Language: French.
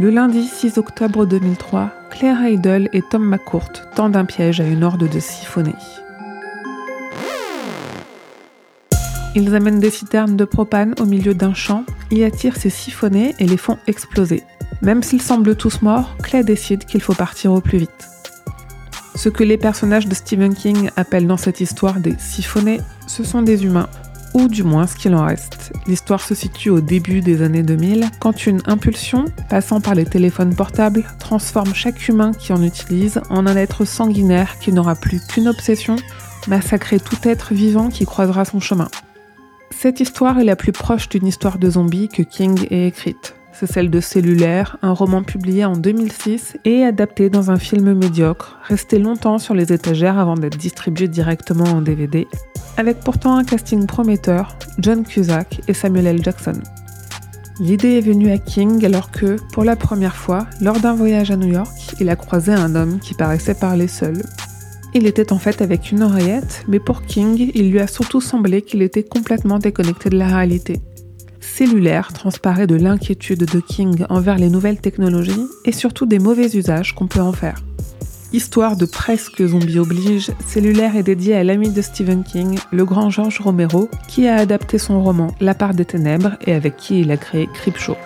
Le lundi 6 octobre 2003, Claire Heidel et Tom McCourt tendent un piège à une horde de siphonnés. Ils amènent des citernes de propane au milieu d'un champ, y attirent ces siphonnés et les font exploser. Même s'ils semblent tous morts, Claire décide qu'il faut partir au plus vite. Ce que les personnages de Stephen King appellent dans cette histoire des siphonnés, ce sont des humains, ou du moins ce qu'il en reste. L'histoire se situe au début des années 2000, quand une impulsion, passant par les téléphones portables, transforme chaque humain qui en utilise en un être sanguinaire qui n'aura plus qu'une obsession, massacrer tout être vivant qui croisera son chemin. Cette histoire est la plus proche d'une histoire de zombies que King ait écrite. C'est celle de Cellulaire, un roman publié en 2006 et adapté dans un film médiocre, resté longtemps sur les étagères avant d'être distribué directement en DVD, avec pourtant un casting prometteur, John Cusack et Samuel L. Jackson. L'idée est venue à King alors que, pour la première fois, lors d'un voyage à New York, il a croisé un homme qui paraissait parler seul. Il était en fait avec une oreillette, mais pour King, il lui a surtout semblé qu'il était complètement déconnecté de la réalité. Cellulaire transparaît de l'inquiétude de King envers les nouvelles technologies et surtout des mauvais usages qu'on peut en faire. Histoire de presque zombie oblige, Cellulaire est dédié à l'ami de Stephen King, le grand George Romero, qui a adapté son roman La part des ténèbres et avec qui il a créé Creepshow.